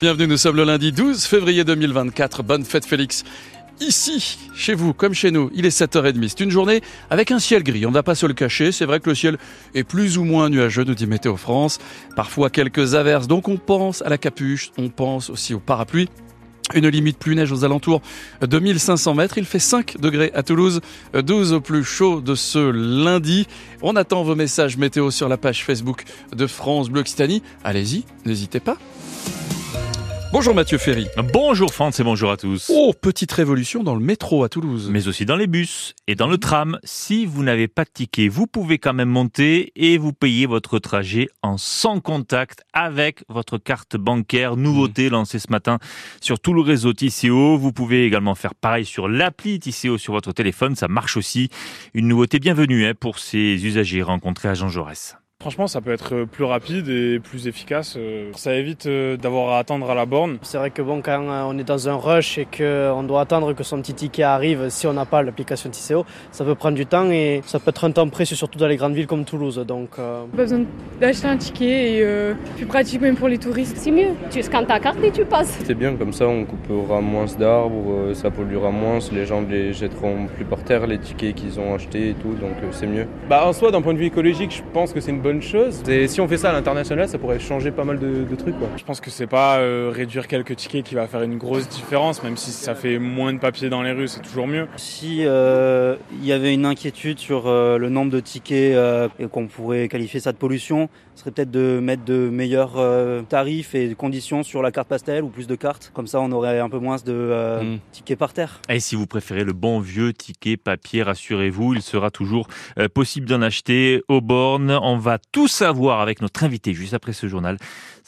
Bienvenue, nous sommes le lundi 12 février 2024. Bonne fête Félix. Ici, chez vous, comme chez nous, il est 7h30. C'est une journée avec un ciel gris. On ne va pas se le cacher. C'est vrai que le ciel est plus ou moins nuageux, nous dit Météo France. Parfois quelques averses. Donc on pense à la capuche. On pense aussi au parapluie. Une limite plus neige aux alentours de 1500 mètres. Il fait 5 degrés à Toulouse, 12 au plus chaud de ce lundi. On attend vos messages météo sur la page Facebook de France Bleu Occitanie. Allez-y, n'hésitez pas. Bonjour Mathieu Ferry. Bonjour France et bonjour à tous. Oh, petite révolution dans le métro à Toulouse. Mais aussi dans les bus et dans le tram. Si vous n'avez pas de ticket, vous pouvez quand même monter et vous payer votre trajet en sans contact avec votre carte bancaire. Nouveauté mmh. lancée ce matin sur tout le réseau TCO. Vous pouvez également faire pareil sur l'appli TCO sur votre téléphone. Ça marche aussi. Une nouveauté bienvenue hein, pour ces usagers rencontrés à Jean Jaurès. Franchement, ça peut être plus rapide et plus efficace. Euh, ça évite euh, d'avoir à attendre à la borne. C'est vrai que bon, quand euh, on est dans un rush et qu'on doit attendre que son petit ticket arrive, si on n'a pas l'application TCO, ça peut prendre du temps et ça peut être un temps précieux, surtout dans les grandes villes comme Toulouse. Donc, Pas besoin d'acheter un ticket et plus pratique même pour les touristes. C'est mieux. Tu scannes ta carte et tu passes. C'est bien, comme ça on coupera moins d'arbres, ça polluera moins, les gens les jetteront plus par terre, les tickets qu'ils ont achetés et tout, donc c'est mieux. Bah en soi, d'un point de vue écologique, je pense que c'est une bonne chose. Et si on fait ça à l'international, ça pourrait changer pas mal de, trucs. Quoi. Je pense que c'est pas euh, réduire quelques tickets qui va faire une grosse différence, même si ça fait moins de papier dans les rues, c'est toujours mieux. Si euh, il y avait une inquiétude sur euh, le nombre de tickets et qu'on pourrait qualifier ça de pollution, serait peut-être de mettre de meilleurs tarifs et conditions sur la carte pastel ou plus de cartes. Comme ça, on aurait un peu moins de hmm. tickets par terre. Et si vous préférez le bon vieux ticket papier, rassurez-vous, il sera toujours possible d'en acheter aux bornes. On va tout savoir avec notre invité juste après ce journal.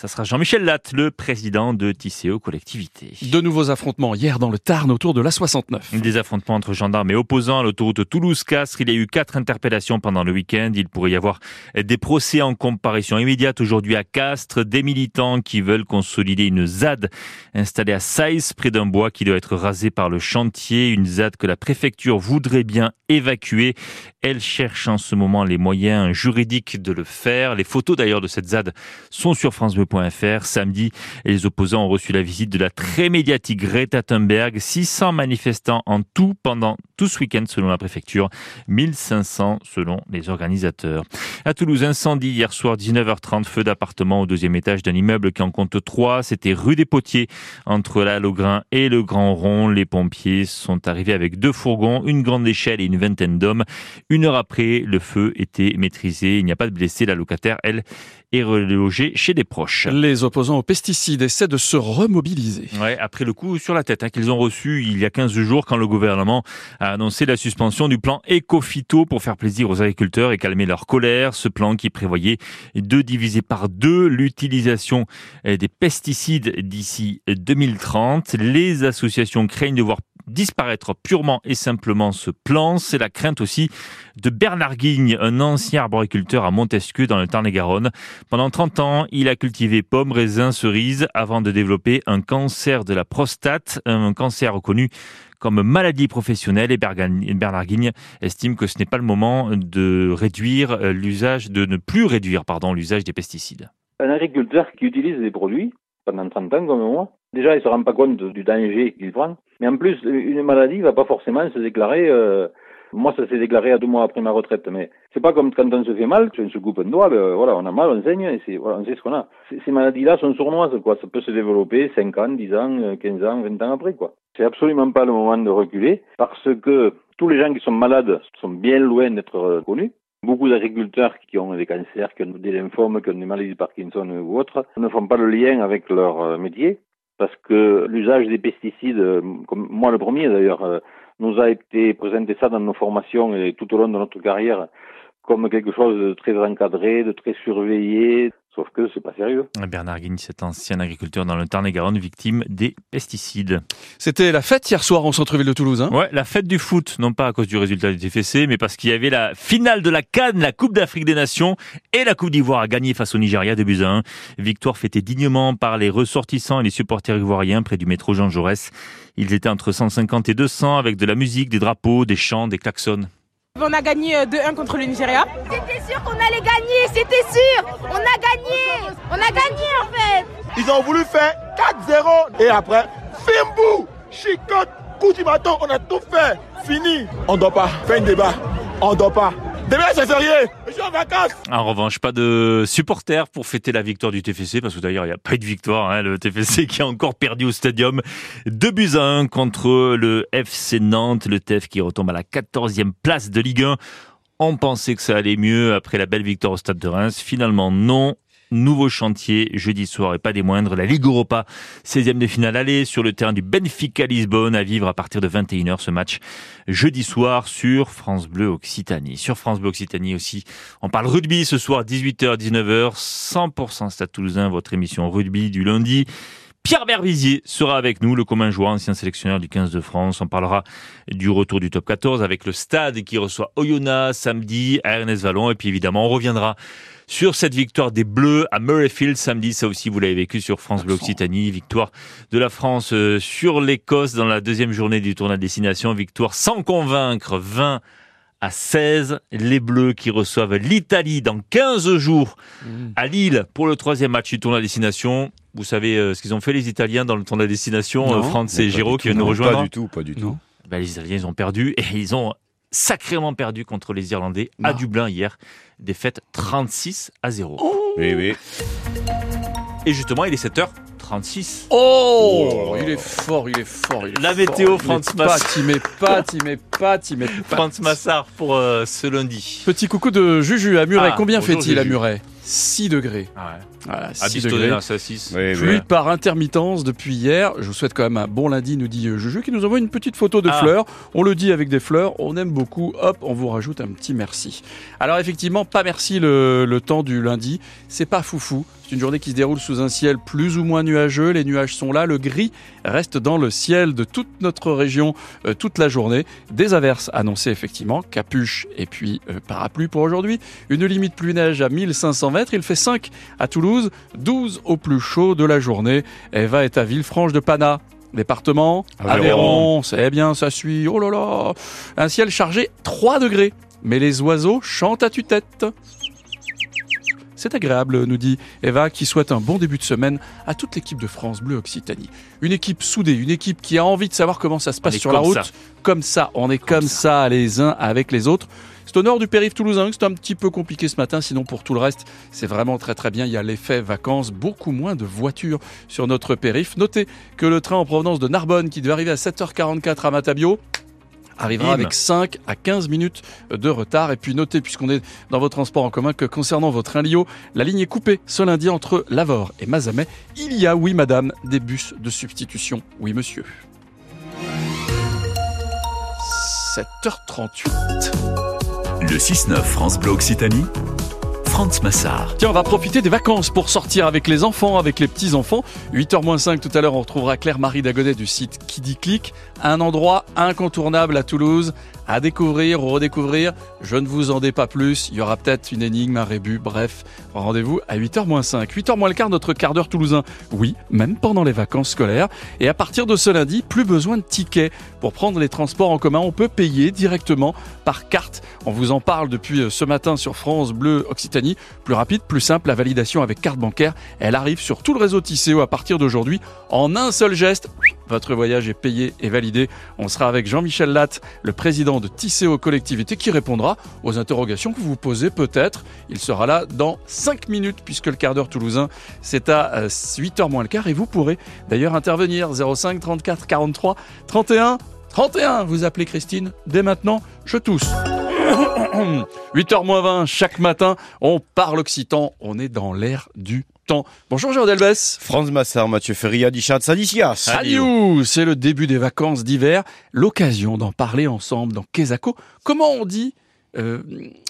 Ça sera Jean-Michel Latte, le président de Tisséo Collectivité. De nouveaux affrontements hier dans le Tarn autour de la 69. Des affrontements entre gendarmes et opposants à l'autoroute Toulouse-Castres. Il y a eu quatre interpellations pendant le week-end. Il pourrait y avoir des procès en comparution immédiate aujourd'hui à Castres. Des militants qui veulent consolider une ZAD installée à Saïs, près d'un bois qui doit être rasé par le chantier. Une ZAD que la préfecture voudrait bien évacuer. Elle cherche en ce moment les moyens juridiques de le faire. Les photos d'ailleurs de cette ZAD sont sur francebleu.fr. Samedi, les opposants ont reçu la visite de la très médiatique Greta Thunberg. 600 manifestants en tout pendant tout ce week-end selon la préfecture. 1500 selon les organisateurs. À Toulouse, incendie hier soir 19h30, feu d'appartement au deuxième étage d'un immeuble qui en compte trois. C'était rue des Potiers entre la Logrin et le Grand Rond. Les pompiers sont arrivés avec deux fourgons, une grande échelle et une vingtaine d'hommes. Une heure après, le feu était maîtrisé. Il n'y a pas de blessés. La locataire, elle, est relogée chez des proches. Les opposants aux pesticides essaient de se remobiliser. Ouais, après le coup sur la tête hein, qu'ils ont reçu il y a 15 jours quand le gouvernement a annoncé la suspension du plan Ecofito pour faire plaisir aux agriculteurs et calmer leur colère. Ce plan qui prévoyait de diviser par deux l'utilisation des pesticides d'ici 2030. Les associations craignent de voir disparaître purement et simplement ce plan. C'est la crainte aussi de Bernard Guigne, un ancien arboriculteur à Montesquieu dans le Tarn-et-Garonne. Pendant 30 ans, il a cultivé pommes, raisins, cerises avant de développer un cancer de la prostate, un cancer reconnu comme maladie professionnelle et Bernard Guigne estime que ce n'est pas le moment de réduire l'usage, de ne plus réduire, pardon, l'usage des pesticides. Un agriculteur qui utilise des produits pendant 30 ans comme moi, déjà il se rend pas compte du danger qu'il prend. Mais en plus, une maladie va pas forcément se déclarer. Euh, moi, ça s'est déclaré à deux mois après ma retraite, mais c'est pas comme quand on se fait mal, on se coupe un doigt, ben, voilà, on a mal, on saigne, et c'est, voilà, on sait ce qu'on a. Ces maladies-là sont sournoises, quoi. Ça peut se développer 5 ans, 10 ans, 15 ans, 20 ans après, quoi. C'est absolument pas le moment de reculer, parce que tous les gens qui sont malades sont bien loin d'être euh, connus. Beaucoup d'agriculteurs qui ont des cancers, qui ont des lymphomes, qui ont des maladies de Parkinson ou autres, ne font pas le lien avec leur euh, métier parce que l'usage des pesticides, euh, comme moi le premier d'ailleurs, euh, nous a été présenté ça dans nos formations et tout au long de notre carrière comme quelque chose de très encadré, de très surveillé, Sauf que c'est pas sérieux. Bernard Guigne, cet ancien agriculteur dans le Tarn-et-Garonne, victime des pesticides. C'était la fête hier soir en centre-ville de Toulouse. Hein ouais, la fête du foot, non pas à cause du résultat du TFC, mais parce qu'il y avait la finale de la Cannes, la Coupe d'Afrique des Nations et la Coupe d'Ivoire a gagné face au Nigeria de buts à 1. Victoire fêtée dignement par les ressortissants et les supporters ivoiriens près du métro Jean Jaurès. Ils étaient entre 150 et 200 avec de la musique, des drapeaux, des chants, des klaxons. On a gagné 2-1 euh, contre le Nigeria. C'était sûr qu'on allait gagner, c'était sûr. On a gagné. On a gagné en fait. Ils ont voulu faire 4-0. Et après, Fimbou, chicote, coup du bâton, on a tout fait. Fini. On dort pas. Fin de débat. On dort pas. Demain, c'est férié. Je suis en vacances. En revanche, pas de supporters pour fêter la victoire du TFC, parce que d'ailleurs, il n'y a pas eu de victoire. Hein, le TFC qui a encore perdu au stadium. 2 buts à 1 contre le FC Nantes. Le TF qui retombe à la 14e place de Ligue 1. On pensait que ça allait mieux après la belle victoire au Stade de Reims. Finalement, non. Nouveau chantier jeudi soir et pas des moindres. La Ligue Europa, 16e de finale aller sur le terrain du Benfica Lisbonne à vivre à partir de 21h ce match jeudi soir sur France Bleu Occitanie. Sur France Bleu Occitanie aussi, on parle rugby ce soir 18h 19h 100% Stade Toulousain, votre émission rugby du lundi. Pierre Berbizier sera avec nous, le commun joueur, ancien sélectionneur du 15 de France. On parlera du retour du top 14 avec le stade qui reçoit Oyonnax samedi à Ernest Vallon. Et puis évidemment, on reviendra sur cette victoire des Bleus à Murrayfield samedi. Ça aussi, vous l'avez vécu sur France Bleu Occitanie. Victoire de la France euh, sur l'Écosse dans la deuxième journée du tournoi de destination. Victoire sans convaincre, 20 à 16. Les Bleus qui reçoivent l'Italie dans 15 jours à Lille pour le troisième match du tournoi de destination. Vous savez euh, ce qu'ils ont fait les Italiens dans le tournoi de destination. Non. Euh, France et Giro qui viennent nous rejoindre. Pas du tout, pas du tout. Ben, les Italiens, ils ont perdu et ils ont sacrément perdu contre les Irlandais à. Dublin hier. Défaite 36 à 0. Oui, oui. Et justement, il est 7h36. Oh, il est fort, il est fort. il est La météo, Il Franz est Mass. Pas, il met pas, il met pas, il met pas. Franz Massard pour euh, ce lundi. Petit coucou de Juju à Muret. Ah, Combien fait-il à. Muret? 6 degrés. Voilà, 6 À degrés. À 6. Oui, Pluie oui. par intermittence depuis hier. Je vous souhaite quand même un bon lundi, nous dit euh, Juju, qui nous envoie une petite photo de Ah. fleurs. On le dit avec des fleurs, on aime beaucoup. Hop, on vous rajoute un petit merci. Alors effectivement, pas merci le, le temps du lundi. C'est pas foufou. C'est une journée qui se déroule sous un ciel plus ou moins nuageux. Les nuages sont là. Le gris reste dans le ciel de toute notre région euh, toute la journée. Des averses annoncées effectivement, capuche et puis euh, parapluie pour aujourd'hui. Une limite pluie neige à 1500 mètres. Il fait 5 à Toulouse, 12 au plus chaud de la journée. Eva est à Villefranche de Pana. Département Aveyron. C'est bien, ça suit. Oh là là Un ciel chargé 3 degrés. Mais les oiseaux chantent à tue-tête. C'est agréable, nous dit Eva, qui souhaite un bon début de semaine à toute l'équipe de France Bleu Occitanie. Une équipe soudée, une équipe qui a envie de savoir comment ça se passe sur la route. ça. Comme ça, on est comme, ça. les uns avec les autres. C'est au nord du périph' toulousain que c'est un petit peu compliqué ce matin, sinon pour tout le reste, c'est vraiment très très bien. Il y a l'effet vacances, beaucoup moins de voitures sur notre périph'. Notez que le train en provenance de Narbonne, qui devait arriver à 7h44 à Matabio, arrivera avec 5 à 15 minutes de retard. Et puis notez, puisqu'on est dans vos transports en commun, que concernant votre train Lio, la ligne est coupée ce lundi entre Lavore et Mazamet. Il y a, oui madame, des bus de substitution. Oui monsieur. 7h38. Le 6-9 France Bleu Occitanie, Franz Massard. Tiens, on va profiter des vacances pour sortir avec les enfants, avec les petits-enfants. 8h-5 tout à l'heure, on retrouvera Claire-Marie Dagonet du site Kiddy Click. Un endroit incontournable à Toulouse, à découvrir ou redécouvrir. Je ne vous en dis pas plus. Il y aura peut-être une énigme, un rébut. Bref, rendez-vous à 8h-5. 8h le quart, notre quart d'heure toulousain. Oui, même pendant les vacances scolaires. Et à partir de ce lundi, plus besoin de tickets. Pour prendre les transports en commun, on peut payer directement par carte. On vous en parle depuis euh, ce matin sur France Bleu Occitanie. Plus rapide, plus simple, la validation avec carte bancaire, elle arrive sur tout le réseau Tisséo à partir d'aujourd'hui. En un seul geste, votre voyage est payé et validé. On sera avec Jean-Michel Latte, le président de Tisséo Collectivité, qui répondra aux interrogations que vous vous posez peut-être. Il sera là dans 5 minutes, puisque le quart d'heure toulousain, c'est à 8h moins le quart. Et vous pourrez d'ailleurs intervenir 05 34 43 31 31. Vous appelez Christine dès maintenant. Je tousse. 8h20 chaque matin, on parle occitan, on est dans l'air du temps. Bonjour Jean Delbès. Franz Massard, Mathieu Ferria, Dichat, Sadicias. Salut C'est le début des vacances d'hiver, l'occasion d'en parler ensemble dans Quesaco. Comment on dit euh,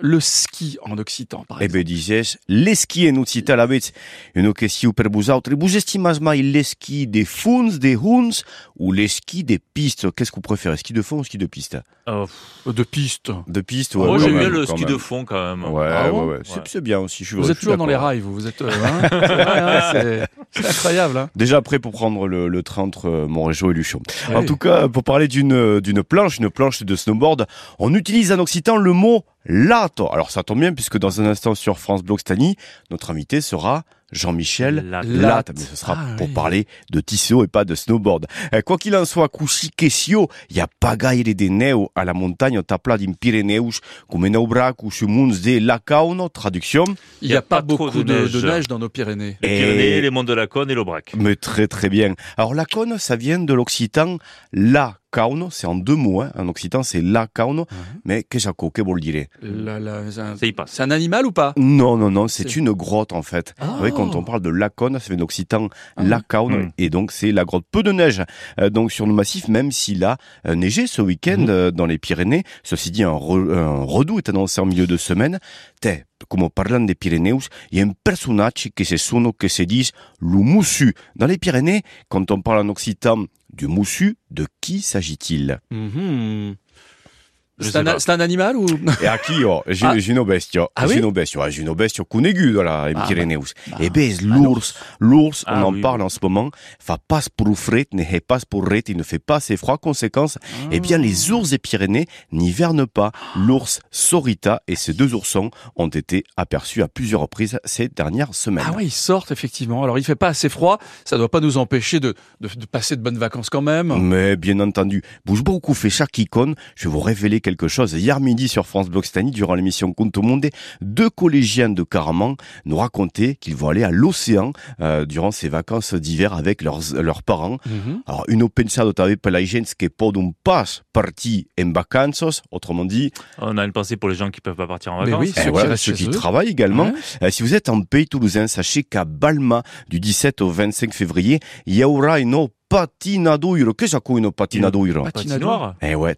le ski en occitan, par Eh exemple ben, dices, l'esquí en occità l'aveți une question per vosaltres. Vous estimez mai l'esquí des fons, des huns ou l'esquí des pistes? Qu'est-ce que vous préférez, ski de fond ou ski de piste? Oh, De piste. De piste, moi, ouais. j'aime quand bien le ski même. de fond quand même. Ouais, Ah ouais, ouais. C'est- Ouais. C'est bien aussi. Je suis Vous êtes toujours dans les rails, vous. Vous êtes. euh, hein vrai, hein, c'est incroyable. Hein Déjà prêt pour prendre le, le train entre euh, Montrégeau et Luchon. En Oui. tout cas, pour parler d'une euh, d'une planche, une planche de snowboard, on utilise en occitan le mot lato. Alors ça tombe bien puisque dans un instant sur France Bleu Occitanie, notre invité sera Jean-Michel Latte. Latte. Mais ce sera Ah, pour oui. parler de tisseau et pas de snowboard. Eh, Quoi qu'il en soit, quesio, il y a pagaire de neu à la montagne tapla din Pyrénéus, comme en aubrac ou munz de Lacauno, traduction. Il n'y a, pas, beaucoup de, de neige dans nos Pyrénées. Les Et- Pyrénées, les monts de la Cône et l'Aubrac. Mais très très bien. Alors la cône, ça vient de l'occitan la cauno, c'est en deux mots, hein. en occitan c'est la cauno, mais qu'est-ce que vous le direz La- la- c'est un- c'est animal ou pas? Non, non, non, c'est C'est- une grotte en fait. Ah. Vous voyez, quand on parle de Laconne, ça vient d'occitan Ah. la cauno, Mm. et donc c'est la grotte. Peu de neige, euh, donc sur le massif, même s'il a euh, neigé ce week-end Mhm. euh, dans les Pyrénées. Ceci dit, un, re- un redout est annoncé en milieu de semaine. Te, comme parlant des Pyrénées, il y a un personnage qui se sonne, qui se dit le moussu. Dans les Pyrénées, quand on parle en occitan du moussu, de qui s'agit-il? Mhm. C'est un, animal ou? E a chi io, Ah. Gino, Gino Bestio, Ah oui? Gino Bestio, ah, Gino Bestio, cunegudo là, in Ah, Pyrénéus. bah, Eh ben, l'ours, l'ours, on Ah en oui, parle oui. en ce moment, fa pas pour fret, ne fait pas pour ret, il ne fait pas assez froid. Conséquence, eh bien, les ours des Pyrénées n'hivernent pas. L'ours Sorita et ses deux oursons ont été aperçus à plusieurs reprises ces dernières semaines. Ah ouais, ils sortent effectivement. Alors il fait pas assez froid, ça doit pas nous empêcher de, de, de passer de bonnes vacances quand même. Mais bien entendu, bouge beaucoup fait chaque icône. Je vais vous révéler quelque chose. Hier midi sur France Bloc Stani, durant l'émission Compte au Monde, deux collégiens de Caraman nous racontaient qu'ils vont aller à l'océan euh, durant ces vacances d'hiver avec leurs, leurs parents. Mhm. Alors, une la gente che podun pas partir en vacances, autrement dit, On a une pensée pour les gens qui peuvent pas partir en Mais vacances. oui, eh Ceux qui voilà, ceux qui travaillent également. Ouais. Euh, si vous êtes en pays toulousain, sachez qu'à Balma, du 17 au 25 février, il y aura une patinadoiro. Qu'est-ce que c'est une patinadoiro Patinoire? Eh ouais,